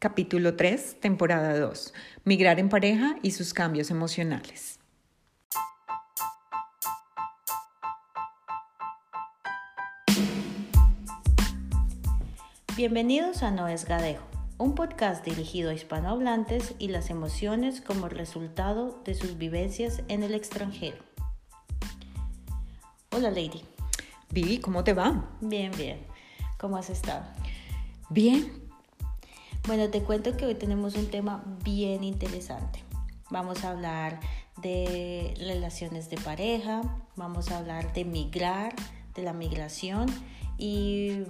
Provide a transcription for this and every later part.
capítulo 3, temporada 2, Migrar en pareja y sus cambios emocionales. Bienvenidos a No es Gadejo, un podcast dirigido a hispanohablantes y las emociones como resultado de sus vivencias en el extranjero. Hola Lady. Vivi, ¿cómo te va? Bien, bien. ¿Cómo has estado? Bien. Bueno, te cuento que hoy tenemos un tema bien interesante. Vamos a hablar de relaciones de pareja, vamos a hablar de migrar, de la migración y,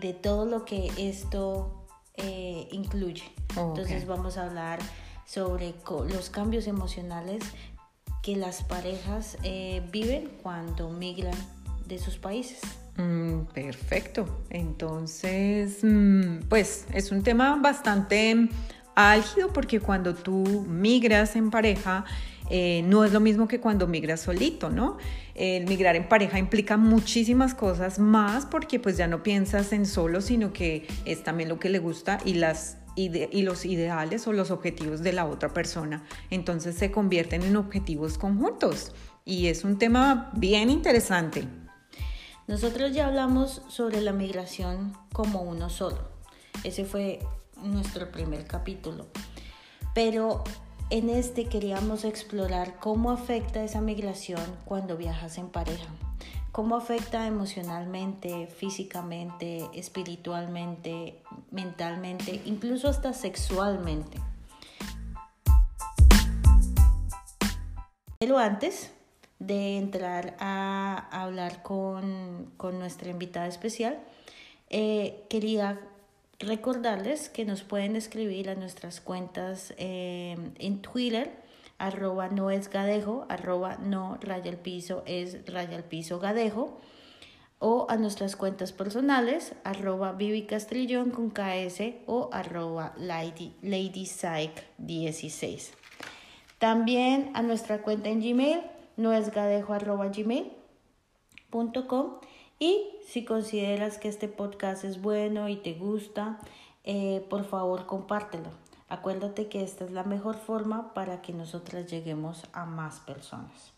de todo lo que esto eh, incluye. Entonces vamos a hablar sobre los cambios emocionales que las parejas eh, viven cuando migran de sus países. Mm, perfecto. Entonces, mm, pues es un tema bastante álgido porque cuando tú migras en pareja, eh, no es lo mismo que cuando migras solito, ¿no? El migrar en pareja implica muchísimas cosas más porque pues ya no piensas en solo, sino que es también lo que le gusta y las y los ideales o los objetivos de la otra persona. Entonces se convierten en objetivos conjuntos y es un tema bien interesante. Nosotros ya hablamos sobre la migración como uno solo. Ese fue nuestro primer capítulo. Pero en este queríamos explorar cómo afecta esa migración cuando viajas en pareja. Cómo afecta emocionalmente, físicamente, espiritualmente, mentalmente, incluso hasta sexualmente. Pero antes de entrar a hablar con, nuestra invitada especial, eh, quería recordarles que nos pueden escribir a nuestras cuentas eh, en Twitter, arroba no es gadejo, arroba no raya el piso es raya el piso gadejo, o a nuestras cuentas personales, arroba Vivi Castrillón con KS o arroba Lady, Lady 16. También a nuestra cuenta en Gmail, no es gmail.com y si consideras que este podcast es bueno y te gusta, eh, por favor compártelo. Acuérdate que esta es la mejor forma para que nosotras lleguemos a más personas.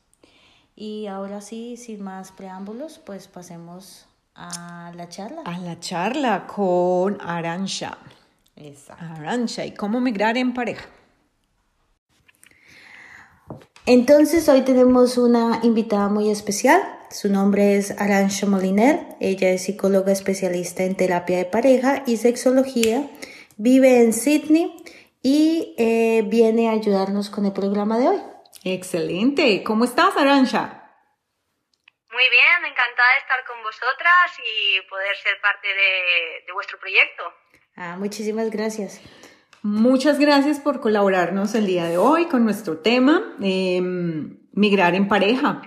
Y ahora sí, sin más preámbulos, pues pasemos a la charla. A la charla con Arancha. Exacto. Arancha, ¿y cómo migrar en pareja? Entonces hoy tenemos una invitada muy especial. Su nombre es Arancha Moliner. Ella es psicóloga especialista en terapia de pareja y sexología. Vive en Sydney y eh, viene a ayudarnos con el programa de hoy. Excelente. ¿Cómo estás, Arancha? Muy bien, encantada de estar con vosotras y poder ser parte de, de vuestro proyecto. Ah, muchísimas gracias. Muchas gracias por colaborarnos el día de hoy con nuestro tema, em, migrar en pareja.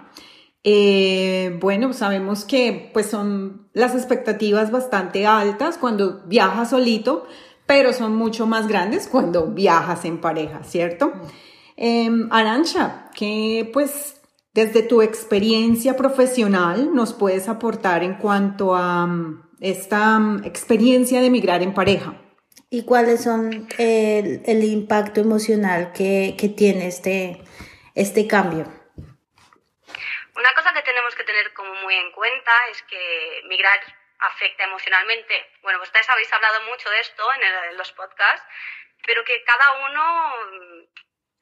Eh, bueno, sabemos que pues son las expectativas bastante altas cuando viajas solito, pero son mucho más grandes cuando viajas en pareja, ¿cierto? Eh, Arancha, ¿qué pues desde tu experiencia profesional nos puedes aportar en cuanto a mm, esta experiencia de migrar en pareja? Y cuáles son el, el impacto emocional que, que, tiene este, este cambio. Una cosa que tenemos que tener como muy en cuenta es que migrar afecta emocionalmente. Bueno, ustedes habéis hablado mucho de esto en, en los podcasts, pero que cada uno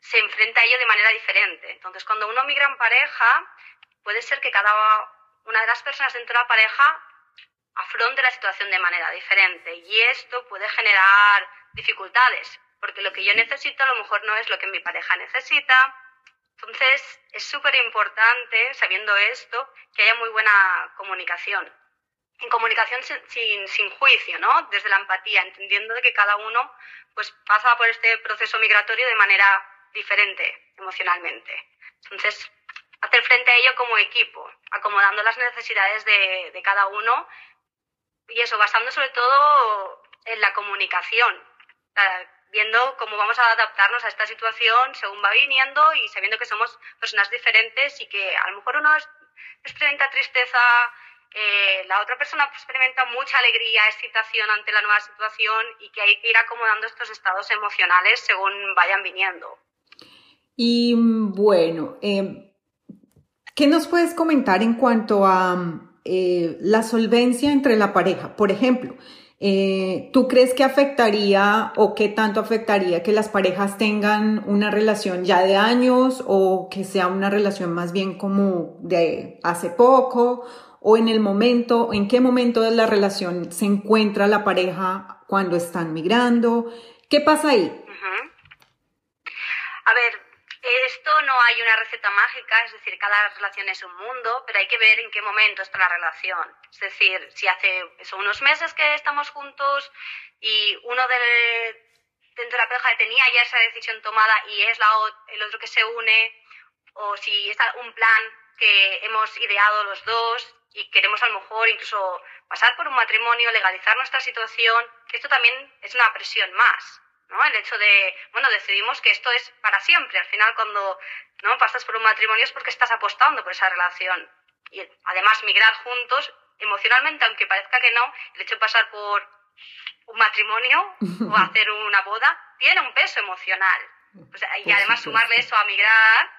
se enfrenta a ello de manera diferente. Entonces, cuando uno migra en pareja, puede ser que cada una de las personas dentro de la pareja afronte la situación de manera diferente y esto puede generar dificultades, porque lo que yo necesito a lo mejor no es lo que mi pareja necesita. Entonces es súper importante, sabiendo esto, que haya muy buena comunicación. En comunicación sin, sin, juicio, ¿no? Desde la empatía, entendiendo que cada uno pues, pasa por este proceso migratorio de manera diferente emocionalmente. Entonces, hacer frente a ello como equipo, acomodando las necesidades de, de cada uno y eso, basando sobre todo en la comunicación, viendo cómo vamos a adaptarnos a esta situación según va viniendo y sabiendo que somos personas diferentes y que a lo mejor uno experimenta tristeza eh, la otra persona experimenta mucha alegría, excitación ante la nueva situación y que hay que ir acomodando estos estados emocionales según vayan viniendo. Y bueno, eh, ¿qué nos puedes comentar en cuanto a eh, la solvencia entre la pareja? Por ejemplo, eh, ¿tú crees que afectaría o qué tanto afectaría que las parejas tengan una relación ya de años o que sea una relación más bien como de hace poco? ¿O en el momento, en qué momento de la relación se encuentra la pareja cuando están migrando? ¿Qué pasa ahí? A ver, esto no hay una receta mágica, es decir, cada relación es un mundo, pero hay que ver en qué momento está la relación. Es decir, si hace unos meses que estamos juntos y uno de, dentro de la pareja tenía ya esa decisión tomada y es la, el otro que se une, o si está un plan que hemos ideado los dos y queremos a lo mejor incluso pasar por un matrimonio, legalizar nuestra situación, esto también es una presión más. ¿No? El hecho de, bueno, decidimos que esto es para siempre. Al final, cuando ¿no? pasas por un matrimonio es porque estás apostando por esa relación. Y además, migrar juntos, emocionalmente, aunque parezca que no, el hecho de pasar por un matrimonio o hacer una boda tiene un peso emocional. y además, sumarle eso a migrar,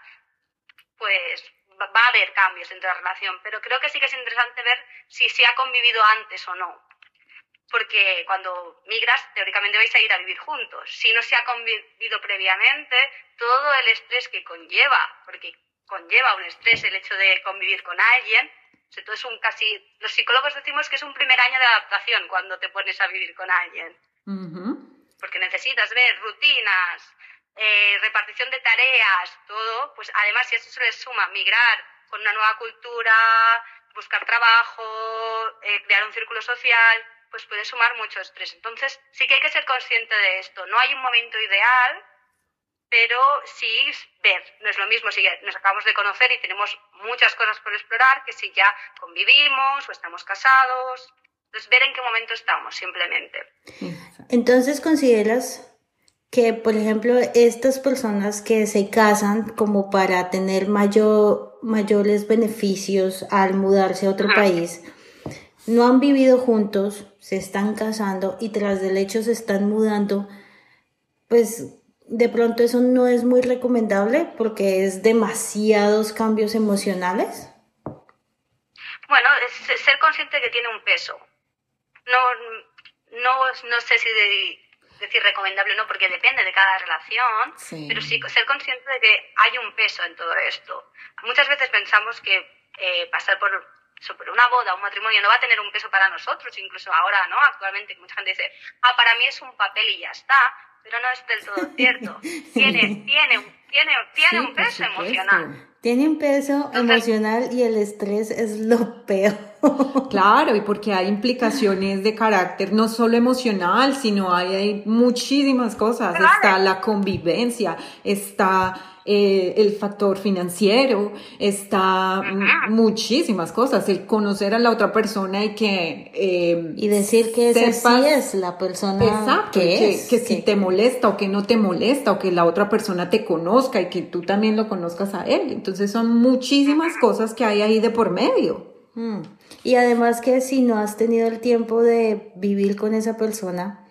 pues va a haber cambios dentro de la relación. Pero creo que sí que es interesante ver si se ha convivido antes o no porque cuando migras, teóricamente vais a ir a vivir juntos. Si no se ha convivido previamente, todo el estrés que conlleva, porque conlleva un estrés el hecho de convivir con alguien, entonces un casi, los psicólogos decimos que es un primer año de adaptación cuando te pones a vivir con alguien. Porque necesitas ver rutinas, eh, repartición de tareas, todo, pues además si eso se le suma migrar con una nueva cultura, buscar trabajo, eh, crear un círculo social, pues puede sumar mucho estrés. Entonces, sí que hay que ser consciente de esto. No hay un momento ideal, pero sí ver. No es lo mismo si nos acabamos de conocer y tenemos muchas cosas por explorar que si ya convivimos o estamos casados. Entonces, ver en qué momento estamos, simplemente. Entonces, ¿consideras que, por ejemplo, estas personas que se casan como para tener mayor, mayores beneficios al mudarse a otro país, no han vivido juntos, se están casando y tras del hecho se están mudando, pues de pronto eso no es muy recomendable porque es demasiados cambios emocionales. Bueno, es ser consciente de que tiene un peso. No, no, no sé si decir recomendable o no, porque depende de cada relación, pero sí ser consciente de que hay un peso en todo esto. Muchas veces pensamos que eh, pasar por sobre una boda, un matrimonio, no va a tener un peso para nosotros, incluso ahora, ¿no? Actualmente mucha gente dice, ah, para mí es un papel y ya está, pero no es del todo cierto. Tiene, tiene, tiene, tiene un peso emocional. Tiene un peso emocional y el estrés es lo peor. Claro, y porque hay implicaciones de carácter no solo emocional, sino hay, hay muchísimas cosas. Está la convivencia, está eh, el factor financiero, está muchísimas cosas, el conocer a la otra persona y que... Eh, y decir que esa sí es la persona exacto, que, que, si te molesta o que no te molesta o que la otra persona te conozca y que tú también lo conozcas a él. Entonces son muchísimas cosas que hay ahí de por medio. Mm. Y además que si no has tenido el tiempo de vivir con esa persona,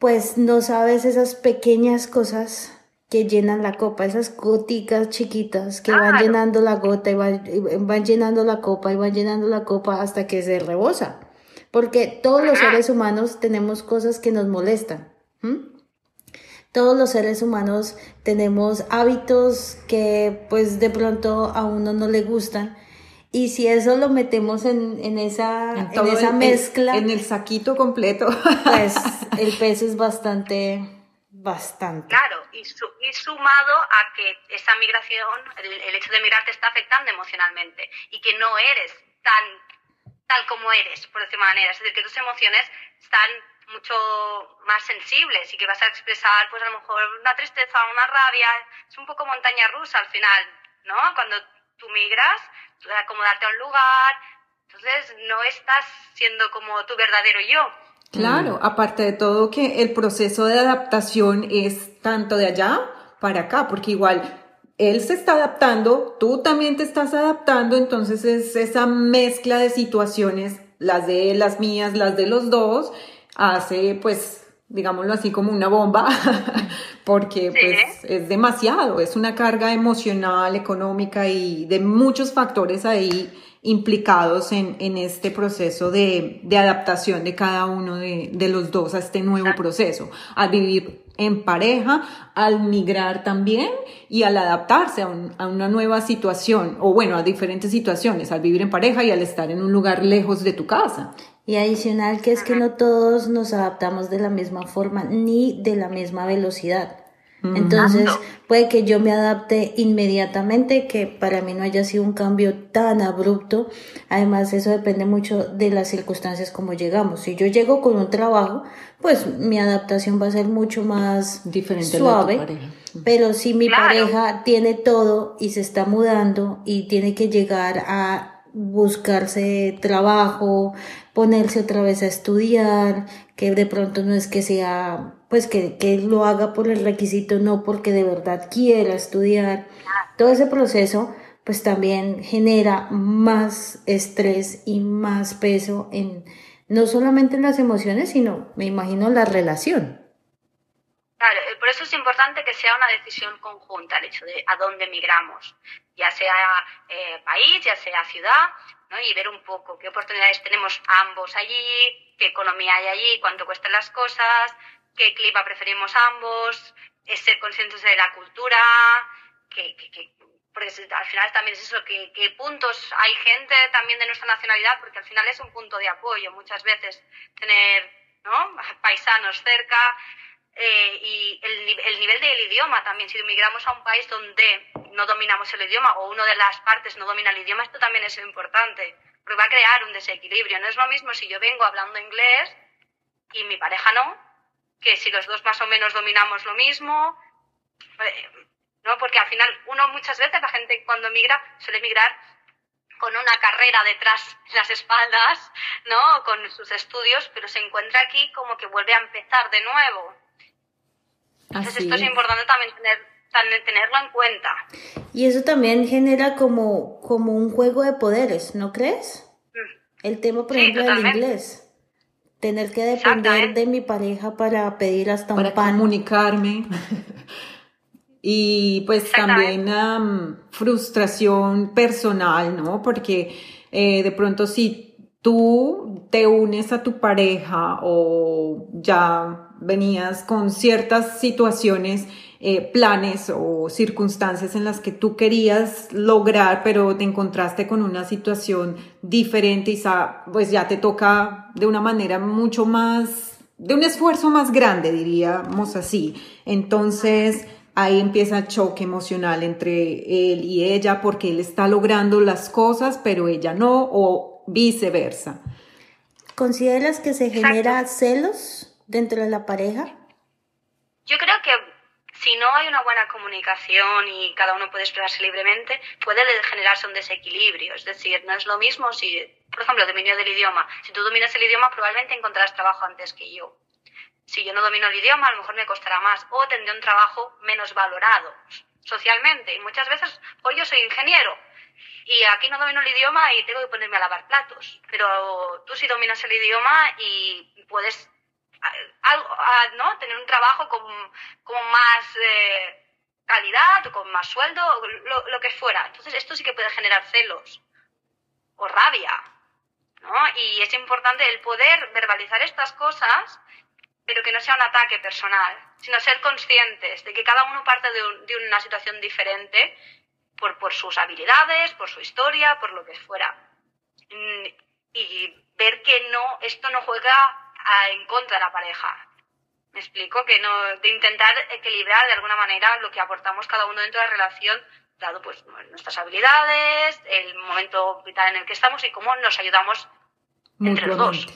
pues no sabes esas pequeñas cosas que llenan la copa, esas goticas chiquitas que van llenando la gota y van, llenando la copa y van llenando la copa hasta que se rebosa. Porque todos los seres humanos tenemos cosas que nos molestan. Todos los seres humanos tenemos hábitos que pues de pronto a uno no le gustan. Y si eso lo metemos en, esa, en, esa mezcla. en el saquito completo. Pues el peso es bastante Bastante. Claro, y, sumado a que esa migración, el, hecho de migrar te está afectando emocionalmente y que no eres tan tal como eres, por decir manera. Es decir, que tus emociones están mucho más sensibles y que vas a expresar, pues a lo mejor una tristeza, una rabia. Es un poco montaña rusa al final, ¿no? Cuando tú migras, tú acomodarte a un lugar, entonces no estás siendo como tu verdadero yo. Claro, aparte de todo que el proceso de adaptación es tanto de allá para acá, porque igual él se está adaptando, tú también te estás adaptando, entonces es esa mezcla de situaciones, las de él, las mías, las de los dos, hace pues, digámoslo así, como una bomba, porque pues es demasiado, es una carga emocional, económica y de muchos factores ahí implicados en, en este proceso de, de, adaptación de cada uno de, de, los dos a este nuevo proceso, al vivir en pareja, al migrar también y al adaptarse a, a, una nueva situación, o bueno, a diferentes situaciones, al vivir en pareja y al estar en un lugar lejos de tu casa. Y adicional que es que no todos nos adaptamos de la misma forma ni de la misma velocidad. Entonces, puede que yo me adapte inmediatamente, que para mí no haya sido un cambio tan abrupto. Además, eso depende mucho de las circunstancias como llegamos. Si yo llego con un trabajo, pues mi adaptación va a ser mucho más Diferente suave. Pero si mi pareja tiene todo y se está mudando y tiene que llegar a buscarse trabajo, ponerse otra vez a estudiar, que de pronto no es que sea, pues que, que lo haga por el requisito, no porque de verdad quiera estudiar. Todo ese proceso pues también genera más estrés y más peso en no solamente en las emociones, sino me imagino la relación. Claro, por eso es importante que sea una decisión conjunta el hecho de a dónde migramos, ya sea eh, país, ya sea ciudad, y ver un poco qué oportunidades tenemos ambos allí, qué economía hay allí, cuánto cuestan las cosas, qué clima preferimos ambos, es ser conscientes de la cultura, que, porque al final también es eso, que, que, puntos hay gente también de nuestra nacionalidad, porque al final es un punto de apoyo muchas veces tener ¿no? paisanos cerca, eh, y el, el, nivel del idioma también. Si migramos a un país donde no dominamos el idioma o una de las partes no domina el idioma, esto también es importante, porque va a crear un desequilibrio. No es lo mismo si yo vengo hablando inglés y mi pareja no, que si los dos más o menos dominamos lo mismo. Eh, ¿no? Porque al final uno muchas veces, la gente cuando migra, suele migrar con una carrera detrás de las espaldas, ¿no? Con sus estudios, pero se encuentra aquí como que vuelve a empezar de nuevo. Entonces esto es, importante también tener, tenerlo en cuenta. Y eso también genera como, como un juego de poderes, ¿no crees? Mm. El tema, por ejemplo, del inglés. Tener que depender de mi pareja para pedir hasta un pan. Para comunicarme. y pues también frustración personal, ¿no? Porque eh, de pronto si tú te unes a tu pareja o ya venías con ciertas situaciones, eh, planes o circunstancias en las que tú querías lograr, pero te encontraste con una situación diferente y pues ya te toca de una manera mucho más, de un esfuerzo más grande, diríamos así. Entonces, ahí empieza el choque emocional entre él y ella porque él está logrando las cosas, pero ella no, o viceversa. ¿Consideras que se genera celos? dentro de la pareja? Yo creo que si no hay una buena comunicación y cada uno puede expresarse libremente, puede generarse un desequilibrio. Es decir, no es lo mismo si, por ejemplo, dominio del idioma. Si tú dominas el idioma, probablemente encontrarás trabajo antes que yo. Si yo no domino el idioma, a lo mejor me costará más o tendré un trabajo menos valorado socialmente. Y muchas veces, hoy yo soy ingeniero y aquí no domino el idioma y tengo que ponerme a lavar platos. Pero tú sí dominas el idioma y puedes algo, ¿no? Tener un trabajo con, con más eh, calidad con más sueldo, lo, lo, que fuera. Entonces, esto sí que puede generar celos o rabia, ¿no? Y es importante el poder verbalizar estas cosas, pero que no sea un ataque personal, sino ser conscientes de que cada uno parte de, de una situación diferente por, por sus habilidades, por su historia, por lo que fuera. Mm, y ver que no, esto no juega en contra de la pareja. Me explico que no, de intentar equilibrar de alguna manera lo que aportamos cada uno dentro de la relación, dado pues nuestras habilidades, el momento vital en el que estamos y cómo nos ayudamos entre los dos.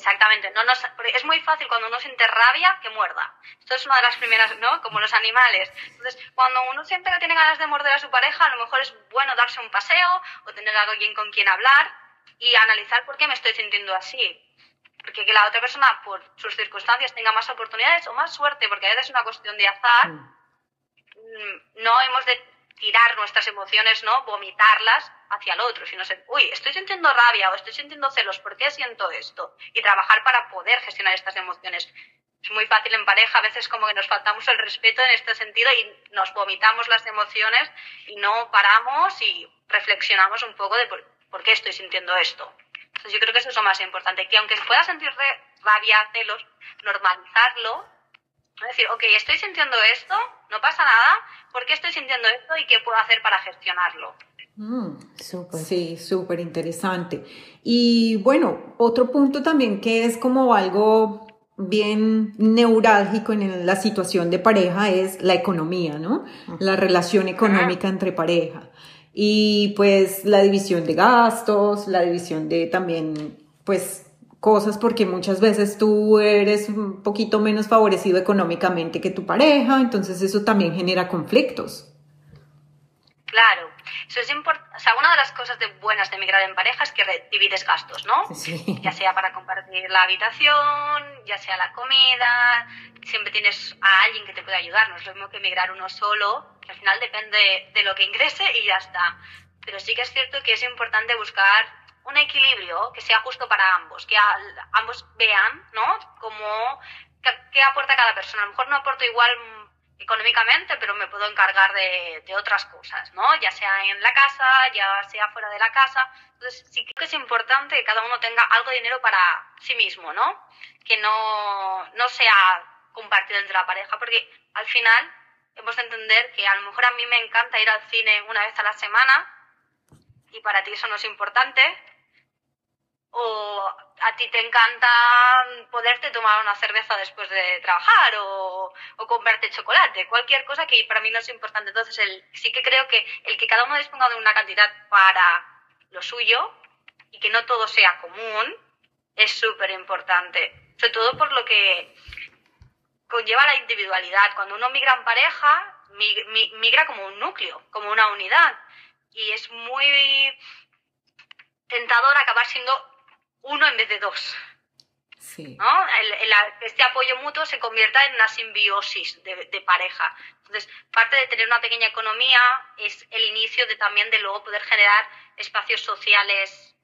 Exactamente. No nos, es muy fácil cuando uno siente rabia que muerda. Esto es una de las primeras, ¿no? Como los animales. Entonces, cuando uno siente que tiene ganas de morder a su pareja, a lo mejor es bueno darse un paseo o tener a alguien con quien hablar y analizar por qué me estoy sintiendo así porque que la otra persona por sus circunstancias tenga más oportunidades o más suerte, porque a veces es una cuestión de azar, mm. mm, no hemos de tirar nuestras emociones, ¿no? Vomitarlas hacia el otro, sino ser, uy, estoy sintiendo rabia o estoy sintiendo celos, ¿por qué siento esto? Y trabajar para poder gestionar estas emociones. Es muy fácil en pareja, a veces como que nos faltamos el respeto en este sentido y nos vomitamos las emociones y no paramos y reflexionamos un poco de por, qué estoy sintiendo esto. Entonces yo creo que eso es lo más importante, que aunque pueda sentir rabia, celos, normalizarlo es decir, ok, estoy sintiendo esto, no pasa nada, ¿por qué estoy sintiendo esto y qué puedo hacer para gestionarlo? Mm, Sí, súper interesante. Y bueno, otro punto también que es como algo bien neurálgico en la situación de pareja es la economía, ¿no? La relación económica entre pareja. Y pues la división de gastos, la división de también, pues cosas porque muchas veces tú eres un poquito menos favorecido económicamente que tu pareja, entonces eso también genera conflictos. Claro, eso es. O sea, una de las cosas de buenas de emigrar en pareja es que divides gastos, ¿no? Ya sea para compartir la habitación, ya sea la comida, siempre tienes a alguien que te puede ayudar. No es lo mismo que emigrar uno solo, que al final depende de lo que ingrese y ya está. Pero sí que es cierto que es importante buscar un equilibrio que sea justo para ambos, que ambos vean, ¿no? Como qué aporta cada persona. A lo mejor no aporto igual económicamente, pero me puedo encargar de, de, otras cosas, ¿no? Ya sea en la casa, ya sea fuera de la casa. Entonces, sí que es importante que cada uno tenga algo de dinero para sí mismo, ¿no? Que no, no sea compartido entre la pareja, porque al final hemos de entender que a lo mejor a mí me encanta ir al cine una vez a la semana y para ti eso no es importante, o a ti te encanta poderte tomar una cerveza después de trabajar o, o comprarte chocolate, cualquier cosa que para mí no es importante. Entonces, el, sí que creo que el que cada uno disponga de una cantidad para lo suyo y que no todo sea común es súper importante. Sobre todo por lo que conlleva la individualidad. Cuando uno migra en pareja, migra como un núcleo, como una unidad. Y es muy tentador acabar siendo uno en vez de dos. Sí. ¿no? este apoyo mutuo se convierta en una simbiosis de, pareja. Entonces, parte de tener una pequeña economía es el inicio de también de luego poder generar espacios sociales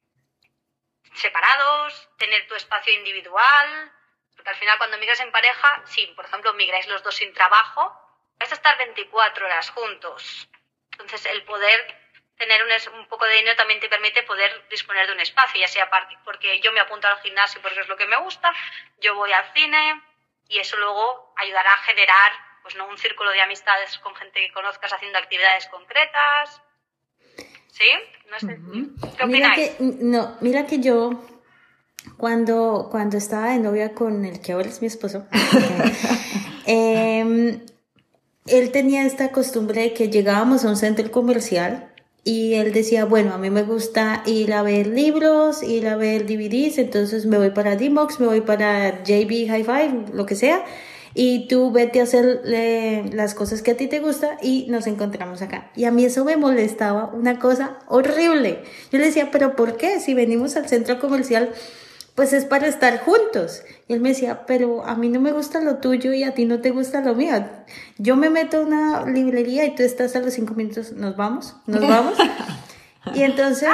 separados, tener tu espacio individual, porque al final cuando migras en pareja, si por ejemplo migráis los dos sin trabajo, vais a estar 24 horas juntos. Entonces, el poder tener un, un, poco de dinero también te permite poder disponer de un espacio, ya sea porque yo me apunto al gimnasio porque es lo que me gusta, yo voy al cine y eso luego ayudará a generar pues no un círculo de amistades con gente que conozcas haciendo actividades concretas. ¿Sí? No sé. ¿Qué opináis? Mira que, no, mira que yo cuando, cuando estaba de novia con el que ahora es mi esposo, eh, él tenía esta costumbre de que llegábamos a un centro comercial y él decía, bueno, a mí me gusta ir a ver libros, ir a ver DVDs, entonces me voy para D-Box, me voy para JB Hi-Fi, lo que sea, y tú vete a hacer las cosas que a ti te gusta y nos encontramos acá. Y a mí eso me molestaba, una cosa horrible. Yo le decía, pero ¿por qué? Si venimos al centro comercial pues es para estar juntos. Y él me decía, pero a mí no me gusta lo tuyo y a ti no te gusta lo mío. Yo me meto a una librería y tú estás a los cinco minutos, nos vamos, nos vamos. y entonces,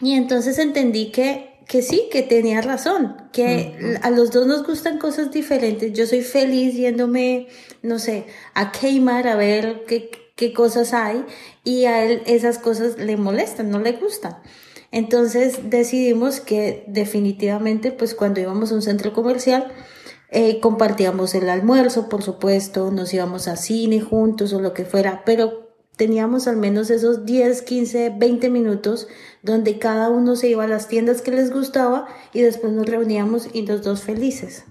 y entonces entendí que, que sí, que tenía razón, que a los dos nos gustan cosas diferentes. Yo soy feliz yéndome, no sé, a Kmart a ver qué, qué cosas hay y a él esas cosas le molestan, no le gustan. Entonces decidimos que definitivamente, pues cuando íbamos a un centro comercial, eh, compartíamos el almuerzo, por supuesto, nos íbamos a cine juntos o lo que fuera, pero teníamos al menos esos 10, 15, 20 minutos donde cada uno se iba a las tiendas que les gustaba y después nos reuníamos y los dos felices.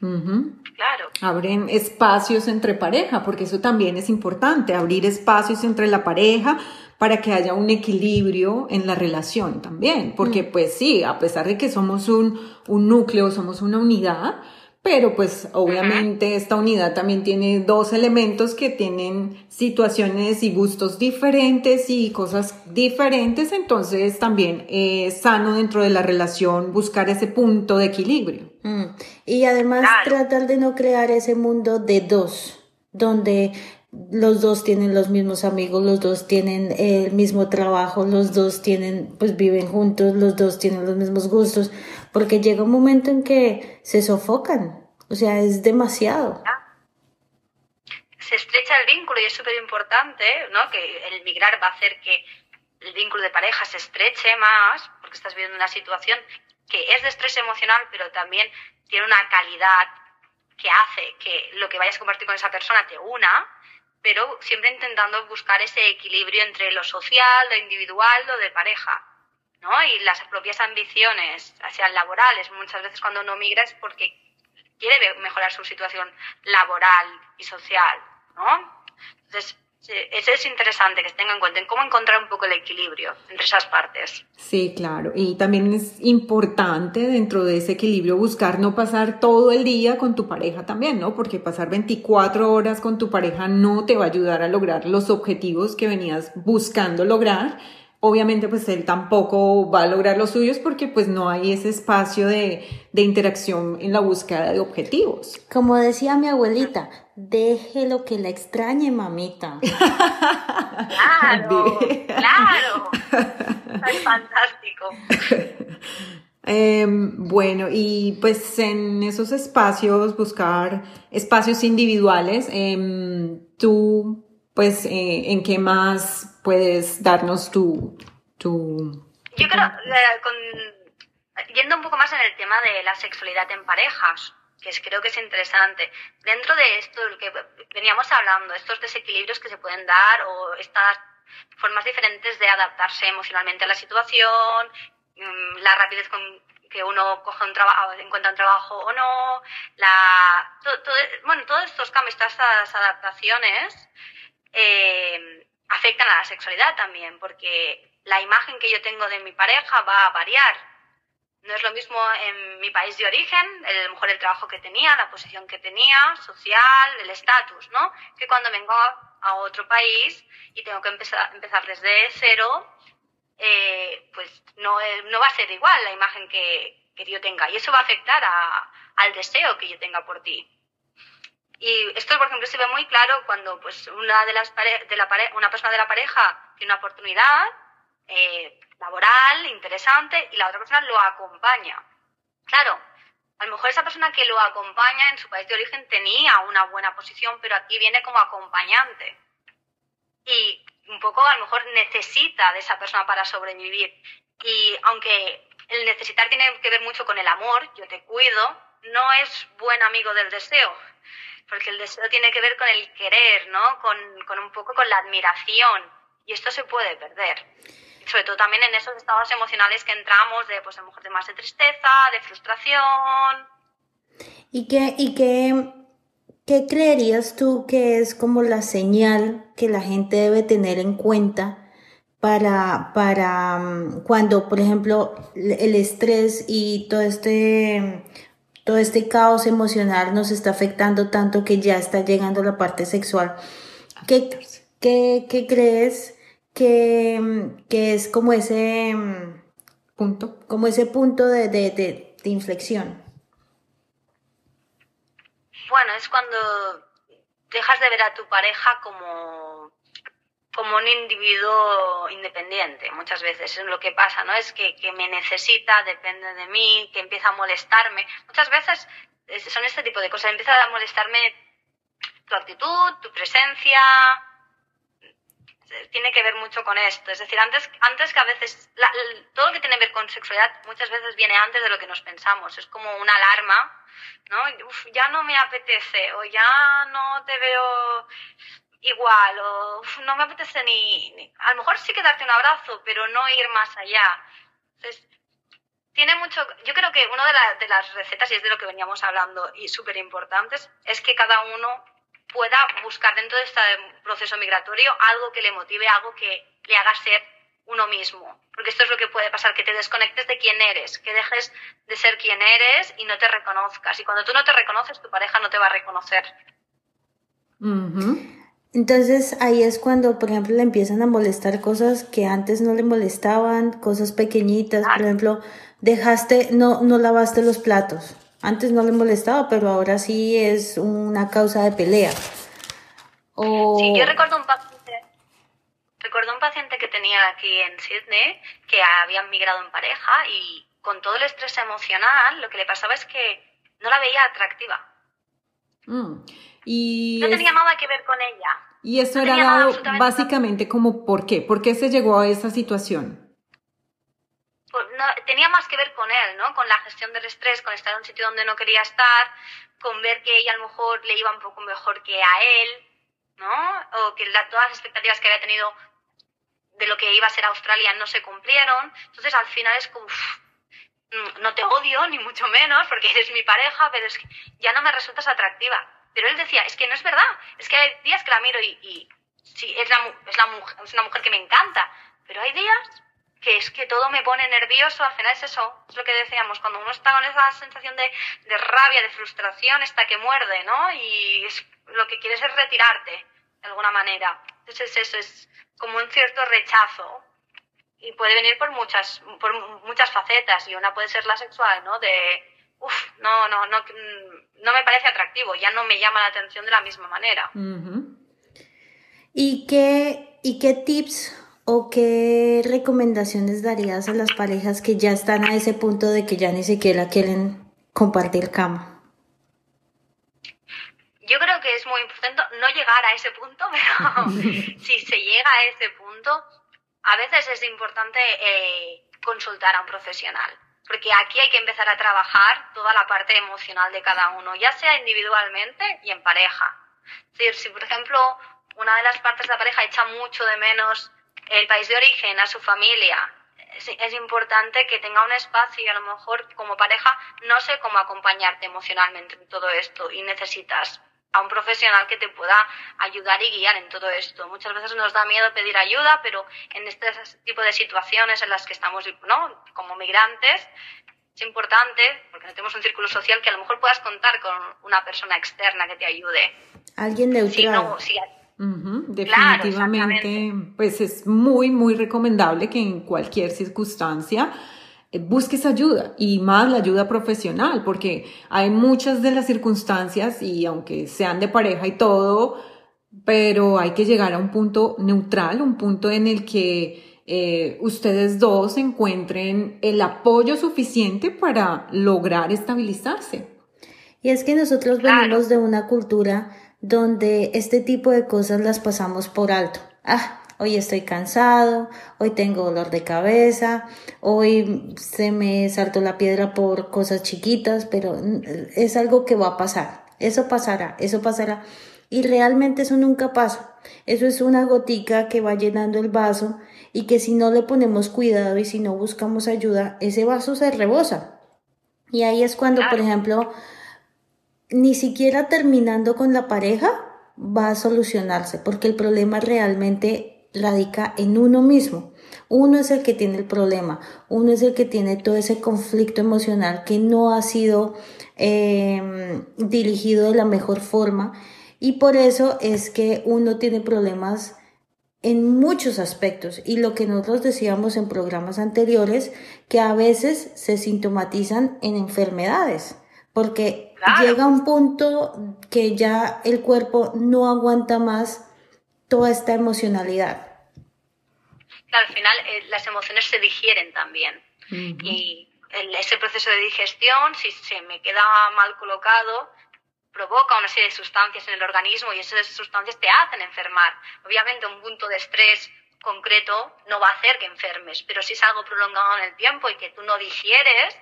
Claro. Abren espacios entre pareja, porque eso también es importante, abrir espacios entre la pareja para que haya un equilibrio en la relación también, porque mm. pues sí, a pesar de que somos un, un núcleo, somos una unidad, pero pues obviamente esta unidad también tiene dos elementos que tienen situaciones y gustos diferentes y cosas diferentes, entonces también es sano dentro de la relación buscar ese punto de equilibrio. Mm. Y además tratar de no crear ese mundo de dos, donde los dos tienen los mismos amigos, los dos tienen el mismo trabajo, los dos tienen, pues viven juntos, los dos tienen los mismos gustos, porque llega un momento en que se sofocan, o sea, es demasiado. Se estrecha el vínculo y es súper importante, ¿no? Que el migrar va a hacer que el vínculo de pareja se estreche más, porque estás viviendo una situación que es de estrés emocional, pero también tiene una calidad que hace que lo que vayas a compartir con esa persona te una, pero siempre intentando buscar ese equilibrio entre lo social, lo individual, lo de pareja. ¿no? Y las propias ambiciones, sean laborales, muchas veces cuando uno migra es porque quiere mejorar su situación laboral y social, ¿no? Entonces, eso es interesante que se tenga en cuenta en cómo encontrar un poco el equilibrio entre esas partes. Sí, claro. Y también es importante dentro de ese equilibrio buscar no pasar todo el día con tu pareja también, ¿no? Porque pasar 24 horas con tu pareja no te va a ayudar a lograr los objetivos que venías buscando lograr obviamente pues él tampoco va a lograr los suyos porque pues no hay ese espacio de, interacción en la búsqueda de objetivos. Como decía mi abuelita, deje lo que la extrañe, mamita. claro, claro. Es fantástico. Em, bueno, y pues en esos espacios, buscar espacios individuales, em, tú pues eh, en qué más puedes darnos tu... tu Yo creo, eh, con, yendo un poco más en el tema de la sexualidad en parejas, que es, creo que es interesante. Dentro de esto, lo que veníamos hablando, estos desequilibrios que se pueden dar o estas formas diferentes de adaptarse emocionalmente a la situación, mm, la rapidez con que uno coge un trabajo, encuentra un trabajo o no, la, bueno, todos estos cambios, estas adaptaciones, eh, afectan a la sexualidad también, porque la imagen que yo tengo de mi pareja va a variar. No es lo mismo en mi país de origen, el, a lo mejor el trabajo que tenía, la posición que tenía, social, el estatus, ¿no? Que cuando vengo a otro país y tengo que empezar, empezar desde cero, eh, pues no, no, va a ser igual la imagen que, que yo tenga. Y eso va a afectar a, al deseo que yo tenga por ti. Y esto, por ejemplo, se ve muy claro cuando pues, una, de las de la una persona de la pareja tiene una oportunidad eh, laboral, interesante, y la otra persona lo acompaña. Claro, a lo mejor esa persona que lo acompaña en su país de origen tenía una buena posición, pero aquí viene como acompañante. Y un poco a lo mejor necesita de esa persona para sobrevivir. Y aunque el necesitar tiene que ver mucho con el amor, yo te cuido, no es buen amigo del deseo porque el deseo tiene que ver con el querer, ¿no? Con, con un poco con la admiración, y esto se puede perder. Sobre todo también en esos estados emocionales que entramos de, pues a lo mejor de más de tristeza, de frustración. ¿Y qué, y qué, qué creerías tú que es como la señal que la gente debe tener en cuenta para, para mm, cuando, por ejemplo, el estrés y todo este todo este caos emocional nos está afectando tanto que ya está llegando la parte sexual. ¿Qué, qué, crees que, que, es como ese punto, como ese punto de, de, de inflexión? Bueno, es cuando dejas de ver a tu pareja como como un individuo independiente muchas veces. Es lo que pasa no es que, que, me necesita depende de mí que empieza a molestarme. Muchas veces son este tipo de cosas. Empieza a molestarme tu actitud tu presencia. Tiene que ver mucho con esto. Es decir antes antes que a veces todo lo que tiene que ver con sexualidad muchas veces viene antes de lo que nos pensamos. Es como una alarma no ya no me apetece o ya no te veo igual, o no me apetece ni, A lo mejor sí que darte un abrazo, pero no ir más allá. Entonces, tiene mucho. Yo creo que una de, de las recetas, y es de lo que veníamos hablando, y súper importantes, es que cada uno pueda buscar dentro de este proceso migratorio algo que le motive, algo que le haga ser uno mismo. Porque esto es lo que puede pasar, que te desconectes de quién eres, que dejes de ser quien eres y no te reconozcas. Y cuando tú no te reconoces, tu pareja no te va a reconocer. Entonces ahí es cuando, por ejemplo, le empiezan a molestar cosas que antes no le molestaban, cosas pequeñitas, por ejemplo, dejaste, no, no lavaste los platos. Antes no le molestaba, pero ahora sí es una causa de pelea. Sí, yo recuerdo un paciente, recuerdo un paciente que tenía aquí en Sydney que había migrado en pareja y con todo el estrés emocional lo que le pasaba es que no la veía atractiva. Mm, y no tenía nada que ver con ella. Y eso era dado básicamente como por qué, por qué se llegó a esa situación. Pues tenía más que ver con él, ¿no? Con la gestión del estrés, con estar en un sitio donde no quería estar, con ver que ella a lo mejor le iba un poco mejor que a él, ¿no? O que todas las expectativas que había tenido de lo que iba a ser Australia no se cumplieron. Entonces al final es como, mm, no te odio, ni mucho menos, porque eres mi pareja, pero es que ya no me resultas atractiva. Pero él decía, es que no es verdad, es que hay días que la miro y, sí, es, la, es, la mujer, es una mujer que me encanta, pero hay días que es que todo me pone nervioso, al final es eso, es lo que decíamos, cuando uno está con esa sensación de, de rabia, de frustración, está que muerde, ¿no? Y es, lo que quieres es retirarte, de alguna manera. Entonces eso, es como un cierto rechazo. Y puede venir por muchas, por muchas facetas, y una puede ser la sexual, ¿no? De, no, no, no, no me parece atractivo, ya no me llama la atención de la misma manera. ¿Y qué, ¿Y qué tips ¿O qué recomendaciones darías a las parejas que ya están a ese punto de que ya ni siquiera quieren compartir cama? Yo creo que es muy importante no llegar a ese punto, pero si se llega a ese punto, a veces es importante eh, consultar a un profesional, porque aquí hay que empezar a trabajar toda la parte emocional de cada uno, ya sea individualmente y en pareja. Es decir, si por ejemplo una de las partes de la pareja echa mucho de menos el país de origen, a su familia. Es, importante que tenga un espacio y a lo mejor como pareja no sé cómo acompañarte emocionalmente en todo esto y necesitas a un profesional que te pueda ayudar y guiar en todo esto. Muchas veces nos da miedo pedir ayuda, pero en este tipo de situaciones en las que estamos ¿no? como migrantes, es importante, porque no tenemos un círculo social, que a lo mejor puedas contar con una persona externa que te ayude. Alguien neutral. Si definitivamente, pues es muy, muy recomendable que en cualquier circunstancia busques ayuda y más la ayuda profesional, porque hay muchas de las circunstancias y aunque sean de pareja y todo, pero hay que llegar a un punto neutral, un punto en el que eh, ustedes dos encuentren el apoyo suficiente para lograr estabilizarse. Y es que nosotros venimos de una cultura donde este tipo de cosas las pasamos por alto. Ah, hoy estoy cansado, hoy tengo dolor de cabeza, hoy se me saltó la piedra por cosas chiquitas, pero es algo que va a pasar. Eso pasará, eso pasará. Y realmente eso nunca pasa. Eso es una gotica que va llenando el vaso y que si no le ponemos cuidado y si no buscamos ayuda, ese vaso se rebosa. Y ahí es cuando, por ejemplo, ni siquiera terminando con la pareja va a solucionarse, porque el problema realmente radica en uno mismo. Uno es el que tiene el problema, uno es el que tiene todo ese conflicto emocional que no ha sido em, dirigido de la mejor forma y por eso es que uno tiene problemas en muchos aspectos y lo que nosotros decíamos en programas anteriores, que a veces se sintomatizan en enfermedades, porque llega un punto que ya el cuerpo no aguanta más toda esta emocionalidad. Al final eh, las emociones se digieren también. Y ese proceso de digestión, si se me queda mal colocado, provoca una serie de sustancias en el organismo y esas sustancias te hacen enfermar. Obviamente un punto de estrés concreto no va a hacer que enfermes, pero si es algo prolongado en el tiempo y que tú no digieres,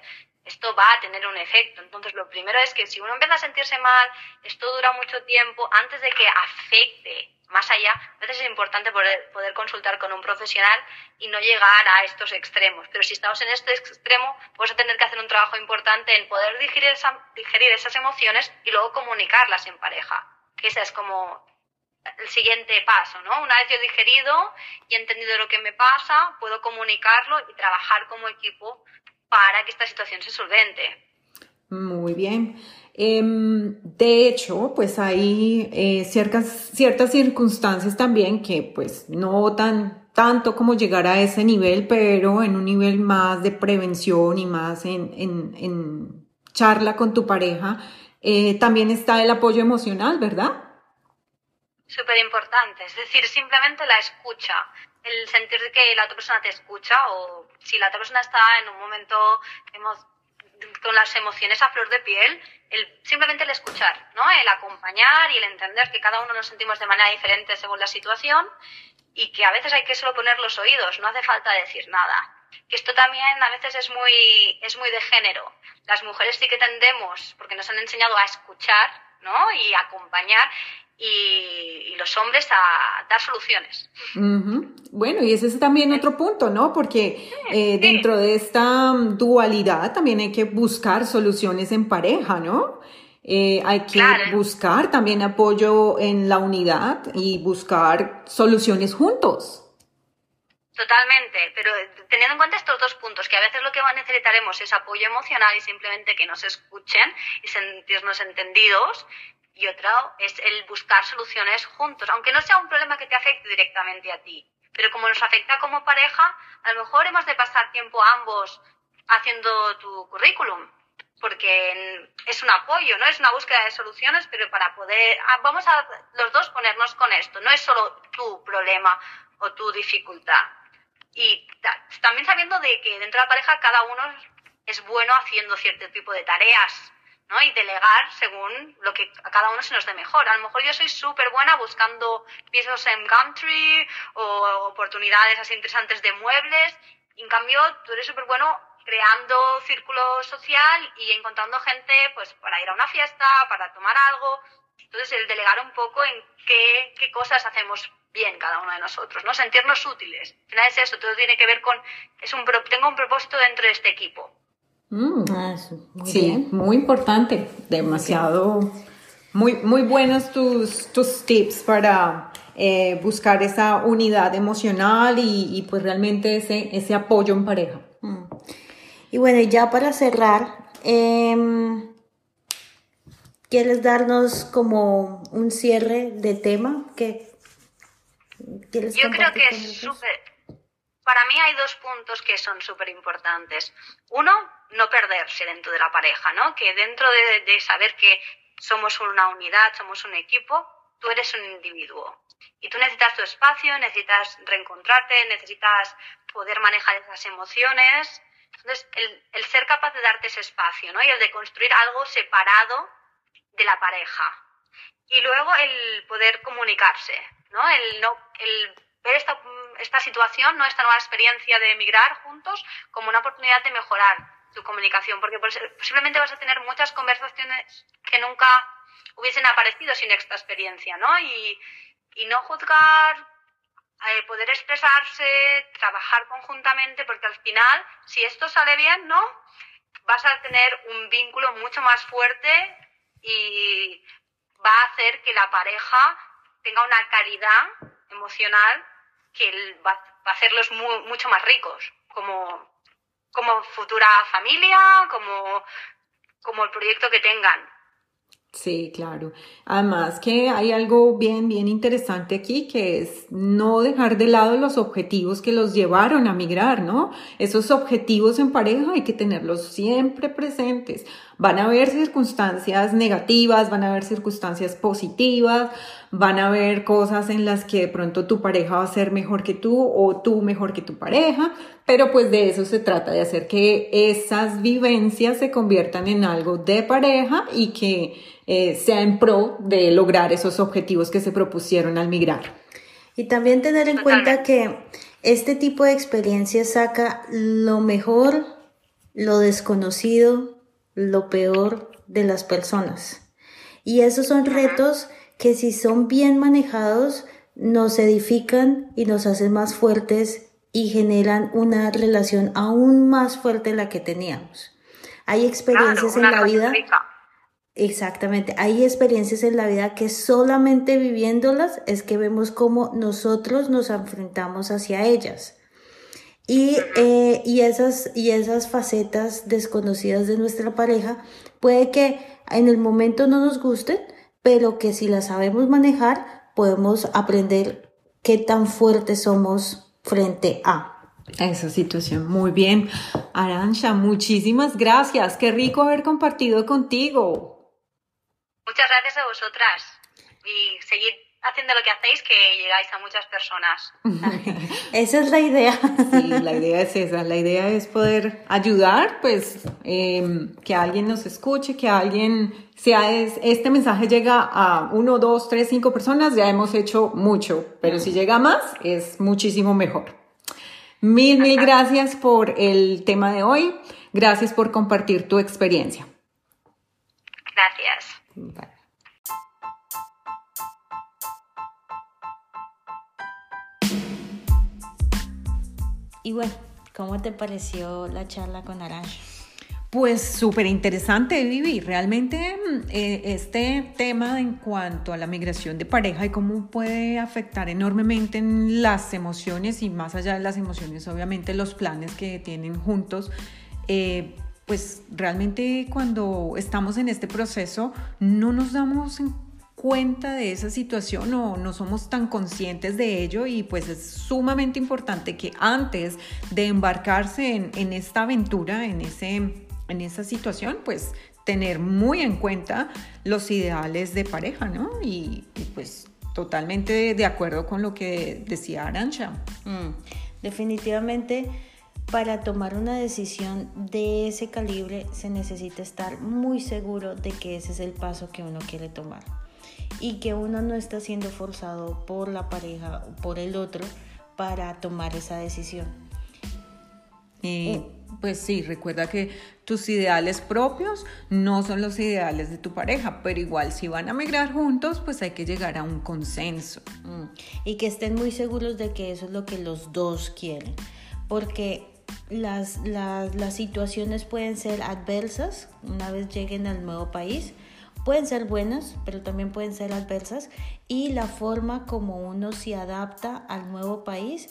esto va a tener un efecto. Entonces, lo primero es que si uno empieza a sentirse mal, esto dura mucho tiempo, antes de que afecte más allá, a veces es importante poder, consultar con un profesional y no llegar a estos extremos. Pero si estamos en este extremo, vamos a tener que hacer un trabajo importante en poder digerir, digerir esas emociones y luego comunicarlas en pareja. Que ese es como el siguiente paso, ¿no? Una vez yo he digerido y he entendido lo que me pasa, puedo comunicarlo y trabajar como equipo para que esta situación se solvente. Muy bien. Em, de hecho, pues hay eh, ciertas, ciertas circunstancias también que pues no tan tanto como llegar a ese nivel, pero en un nivel más de prevención y más en, en, charla con tu pareja. Eh, también está el apoyo emocional, ¿verdad? súper importante. Es decir, simplemente la escucha. El sentir que la otra persona te escucha o si la otra persona está en un momento con las emociones a flor de piel, el, simplemente el escuchar, ¿no? El acompañar y el entender que cada uno nos sentimos de manera diferente según la situación y que a veces hay que solo poner los oídos, no hace falta decir nada. Que esto también a veces es muy, es muy de género. Las mujeres sí que tendemos, porque nos han enseñado a escuchar, ¿no? Y acompañar, y, los hombres a dar soluciones. Bueno, y ese es también otro punto, ¿no? Porque eh, dentro de esta dualidad también hay que buscar soluciones en pareja, ¿no? Eh, hay que buscar también apoyo en la unidad y buscar soluciones juntos. Totalmente, pero teniendo en cuenta estos dos puntos, que a veces lo que necesitaremos es apoyo emocional y simplemente que nos escuchen y sentirnos entendidos, y otro es el buscar soluciones juntos, aunque no sea un problema que te afecte directamente a ti. Pero como nos afecta como pareja, a lo mejor hemos de pasar tiempo ambos haciendo tu currículum, porque es un apoyo, no es una búsqueda de soluciones, pero para poder, ah, vamos a los dos ponernos con esto, no es solo tu problema o tu dificultad. Y también sabiendo de que dentro de la pareja cada uno es bueno haciendo cierto tipo de tareas ¿no? Y delegar según lo que a cada uno se nos dé mejor. A lo mejor yo soy súper buena buscando pisos en Gumtree o oportunidades así interesantes de muebles. Y en cambio, tú eres súper bueno creando círculo social y encontrando gente pues para ir a una fiesta, para tomar algo. Entonces, el delegar un poco en qué, qué cosas hacemos bien cada uno de nosotros, ¿no? Sentirnos útiles. Al final es eso, todo tiene que ver con, es un, tengo un propósito dentro de este equipo. Mm. Ah, sí, muy importante, demasiado, muy, muy buenos tus, tus tips para eh, buscar esa unidad emocional y, pues realmente ese, ese apoyo en pareja. Mm. Y bueno, ya para cerrar, em, ¿quieres darnos como un cierre de tema? que Yo creo que es súper para mí hay dos puntos que son súper importantes. Uno, no perderse dentro de la pareja, ¿no? Que dentro de, saber que somos una unidad, somos un equipo, tú eres un individuo. Y tú necesitas tu espacio, necesitas reencontrarte, necesitas poder manejar esas emociones. Entonces, el, el ser capaz de darte ese espacio, ¿no? Y el de construir algo separado de la pareja. Y luego el poder comunicarse, ¿no? El, no, el ver esta esta situación, ¿no? esta nueva experiencia de emigrar juntos, como una oportunidad de mejorar tu comunicación, porque posiblemente vas a tener muchas conversaciones que nunca hubiesen aparecido sin esta experiencia, ¿no? Y, no juzgar, eh, poder expresarse, trabajar conjuntamente, porque al final, si esto sale bien, ¿no? Vas a tener un vínculo mucho más fuerte y va a hacer que la pareja tenga una calidad emocional que va, a hacerlos mucho más ricos como, como futura familia, como, como el proyecto que tengan. Sí, claro. Además que hay algo bien, bien interesante aquí, que es no dejar de lado los objetivos que los llevaron a migrar, ¿no? Esos objetivos en pareja hay que tenerlos siempre presentes. Van a haber circunstancias negativas, van a haber circunstancias positivas, van a haber cosas en las que de pronto tu pareja va a ser mejor que tú o tú mejor que tu pareja, pero pues de eso se trata, de hacer que esas vivencias se conviertan en algo de pareja y que eh, sea en pro de lograr esos objetivos que se propusieron al migrar. Y también tener en cuenta que este tipo de experiencia saca lo mejor, lo desconocido, lo peor de las personas. Y esos son retos que si son bien manejados nos edifican y nos hacen más fuertes y generan una relación aún más fuerte de la que teníamos. Hay experiencias en la vida. Exactamente, hay experiencias en la vida que solamente viviéndolas es que vemos cómo nosotros nos enfrentamos hacia ellas. Y, eh, y, esas, y esas facetas desconocidas de nuestra pareja puede que en el momento no nos gusten, pero que si las sabemos manejar, podemos aprender qué tan fuertes somos frente a esa situación. Muy bien. Arancha, muchísimas gracias. Qué rico haber compartido contigo. Muchas gracias a vosotras y seguir haciendo lo que hacéis que llegáis a muchas personas. esa es la idea. Sí, la idea es esa. La idea es poder ayudar, pues, em, que alguien nos escuche, que alguien, sea este mensaje llega a uno, dos, tres, cinco personas, ya hemos hecho mucho, pero si llega más, es muchísimo mejor. Mil, mil gracias por el tema de hoy. Gracias por compartir tu experiencia. Gracias. Y bueno, ¿cómo te pareció la charla con Aranja? Pues súper interesante, Vivi. Realmente mm, eh, este tema en cuanto a la migración de pareja y cómo puede afectar enormemente en las emociones y más allá de las emociones, obviamente los planes que tienen juntos. Eh, pues realmente cuando estamos en este proceso no nos damos cuenta de esa situación o no somos tan conscientes de ello y pues es sumamente importante que antes de embarcarse en, esta aventura, en, ese, en esa situación, pues tener muy en cuenta los ideales de pareja, ¿no? Y, pues totalmente de acuerdo con lo que decía Arancha. Mm, definitivamente para tomar una decisión de ese calibre se necesita estar muy seguro de que ese es el paso que uno quiere tomar y que uno no está siendo forzado por la pareja o por el otro para tomar esa decisión. Y pues sí, recuerda que tus ideales propios no son los ideales de tu pareja, pero igual si van a migrar juntos, pues hay que llegar a un consenso. Mm. Y que estén muy seguros de que eso es lo que los dos quieren, porque las, las, las situaciones pueden ser adversas una vez lleguen al nuevo país pueden ser buenas, pero también pueden ser adversas y la forma como uno se adapta al nuevo país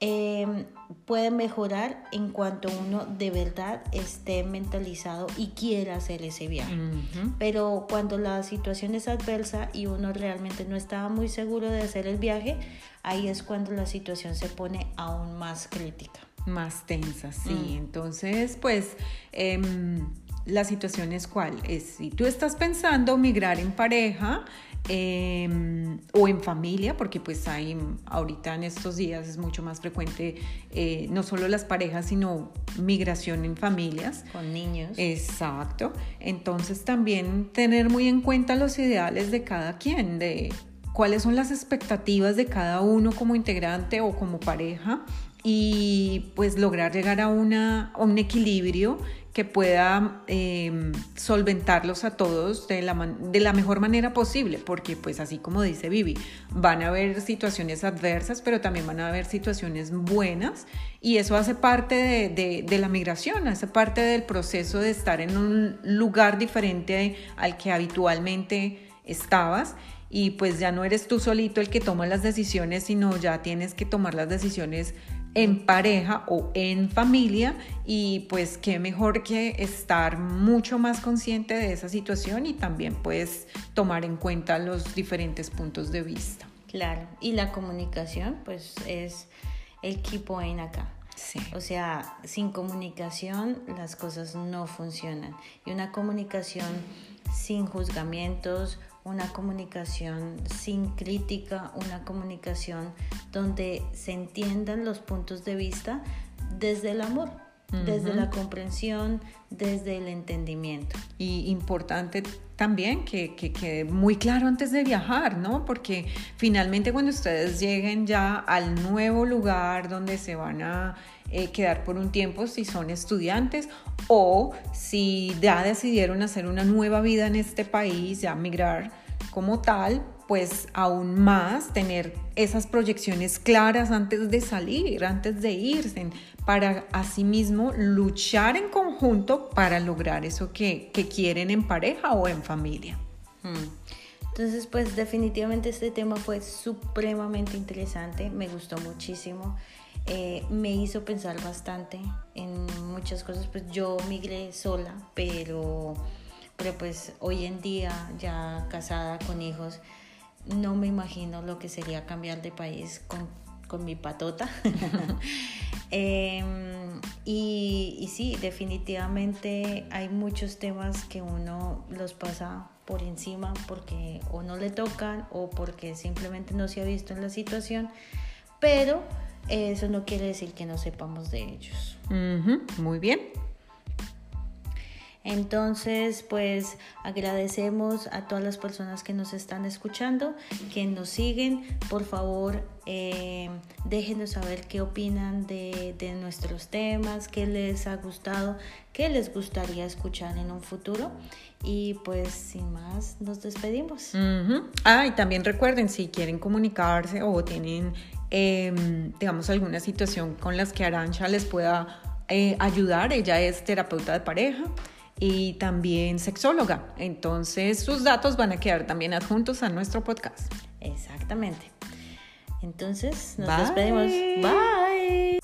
em, puede mejorar en cuanto uno de verdad esté mentalizado y quiera hacer ese viaje. Pero cuando la situación es adversa y uno realmente no estaba muy seguro de hacer el viaje, ahí es cuando la situación se pone aún más crítica. Más tensa, sí. Mm. Entonces, pues... Em, la situación es cuál? Es si tú estás pensando migrar en pareja em, o en familia, porque pues hay ahorita en estos días es mucho más frecuente eh, no solo las parejas, sino migración en familias. Con niños. Exacto. Entonces también tener muy en cuenta los ideales de cada quien, de cuáles son las expectativas de cada uno como integrante o como pareja y pues lograr llegar a, una, a un equilibrio que pueda em, solventarlos a todos de la, de la mejor manera posible, porque pues así como dice Vivi, van a haber situaciones adversas, pero también van a haber situaciones buenas y eso hace parte de, de la migración, hace parte del proceso de estar en un lugar diferente al que habitualmente estabas y pues ya no eres tú solito el que toma las decisiones, sino ya tienes que tomar las decisiones en pareja o en familia y pues qué mejor que estar mucho más consciente de esa situación y también pues tomar en cuenta los diferentes puntos de vista. Claro, y la comunicación pues es el key point acá. Sí. O sea, sin comunicación las cosas no funcionan. Y una comunicación sin juzgamientos, una comunicación sin crítica, una comunicación donde se entiendan los puntos de vista desde el amor, desde la comprensión, desde el entendimiento. Y importante también que, quede muy claro antes de viajar, ¿no? Porque finalmente cuando ustedes lleguen ya al nuevo lugar donde se van a eh, quedar por un tiempo si son estudiantes o si ya decidieron hacer una nueva vida en este país, ya migrar como tal, pues aún más tener esas proyecciones claras antes de salir, antes de irse, para asimismo luchar en conjunto para lograr eso que, quieren en pareja o en familia. Hmm. Entonces, pues definitivamente este tema fue supremamente interesante, me gustó muchísimo. Eh, me hizo pensar bastante en muchas cosas. Pues yo migré sola, pero, pero pues hoy en día ya casada con hijos, no me imagino lo que sería cambiar de país con, con mi patota. Em, y, y sí, definitivamente hay muchos temas que uno los pasa por encima porque o no le tocan o porque simplemente no se ha visto en la situación, pero eso no quiere decir que no sepamos de ellos. Muy bien. Entonces, pues agradecemos a todas las personas que nos están escuchando, que nos siguen. Por favor, eh, déjenos saber qué opinan de, nuestros temas, qué les ha gustado, qué les gustaría escuchar en un futuro. Y pues sin más, nos despedimos. Ah, y también recuerden, si quieren comunicarse o tienen, em, digamos, alguna situación con las que Arancha les pueda eh, ayudar, ella es terapeuta de pareja y también sexóloga. Entonces sus datos van a quedar también adjuntos a nuestro podcast. Exactamente. Entonces, nos Bye. despedimos. Bye.